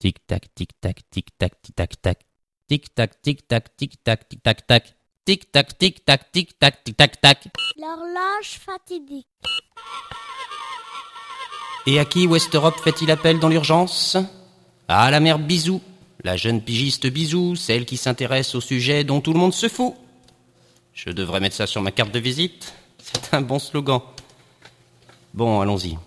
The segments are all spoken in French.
Tic-tac, tic-tac, tic-tac, tic-tac-tac. Tic-tac, tic-tac, tic-tac, tic-tac-tac. Tic-tac, tic-tac, tic-tac, tic-tac-tac. L'horloge fatidique. Et à qui West Europe fait-il appel dans l'urgence? À la mère Bisou, la jeune pigiste Bisou, celle qui s'intéresse au sujet dont tout le monde se fout. Je devrais mettre ça sur ma carte de visite. C'est un bon slogan. Bon, allons-y.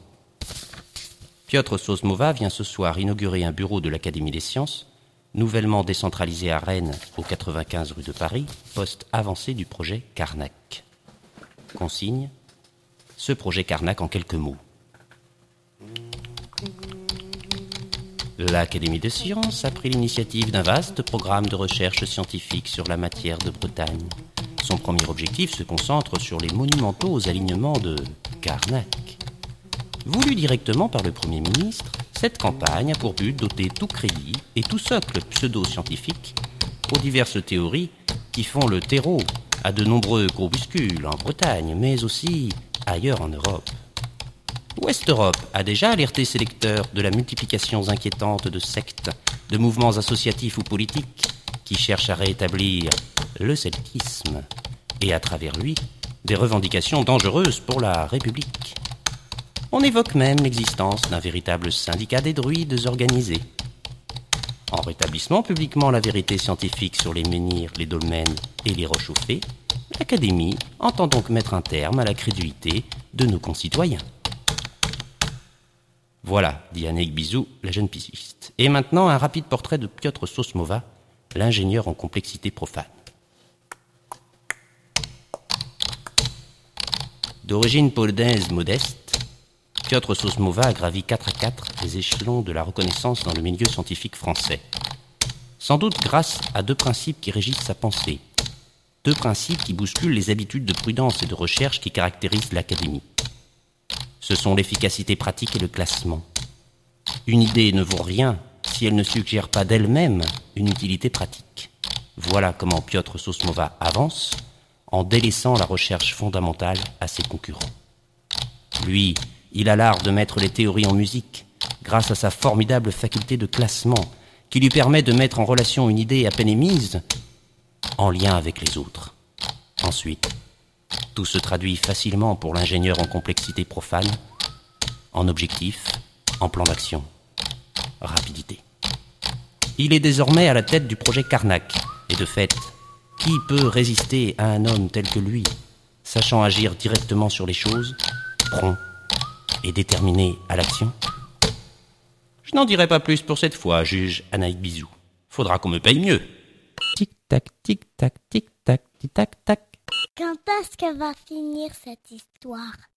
Piotr Sosmova vient ce soir inaugurer un bureau de l'Académie des sciences, nouvellement décentralisé à Rennes, au 95 rue de Paris, poste avancé du projet Carnac. Consigne Ce projet Carnac en quelques mots. L'Académie des sciences a pris l'initiative d'un vaste programme de recherche scientifique sur la matière de Bretagne. Son premier objectif se concentre sur les monumentaux alignements de Carnac. Voulu directement par le Premier ministre, cette campagne a pour but d'ôter tout crédit et tout socle pseudo-scientifique aux diverses théories qui font le terreau à de nombreux groupuscules en Bretagne, mais aussi ailleurs en Europe. Ouest Europe a déjà alerté ses lecteurs de la multiplication inquiétante de sectes, de mouvements associatifs ou politiques qui cherchent à rétablir le celtisme et à travers lui des revendications dangereuses pour la République. On évoque même l'existence d'un véritable syndicat des druides organisés. En rétablissant publiquement la vérité scientifique sur les menhirs, les dolmens et les roches l'Académie entend donc mettre un terme à la crédulité de nos concitoyens. Voilà, dit Annick Bizou, la jeune pisciste. Et maintenant, un rapide portrait de Piotr Sosmova, l'ingénieur en complexité profane. D'origine polonaise modeste, Piotr Sosmova a gravi 4 à 4 les échelons de la reconnaissance dans le milieu scientifique français. Sans doute grâce à deux principes qui régissent sa pensée. Deux principes qui bousculent les habitudes de prudence et de recherche qui caractérisent l'Académie. Ce sont l'efficacité pratique et le classement. Une idée ne vaut rien si elle ne suggère pas d'elle-même une utilité pratique. Voilà comment Piotr Sosmova avance en délaissant la recherche fondamentale à ses concurrents. Lui, il a l'art de mettre les théories en musique grâce à sa formidable faculté de classement qui lui permet de mettre en relation une idée à peine émise en lien avec les autres. Ensuite, tout se traduit facilement pour l'ingénieur en complexité profane, en objectif, en plan d'action, rapidité. Il est désormais à la tête du projet Carnac, et de fait, qui peut résister à un homme tel que lui, sachant agir directement sur les choses, prompt et déterminé à l'action Je n'en dirai pas plus pour cette fois, juge Anaïk Bizou. Faudra qu'on me paye mieux. Tic-tac, tic-tac, tic-tac, tic-tac, tac. Quand est-ce que va finir cette histoire?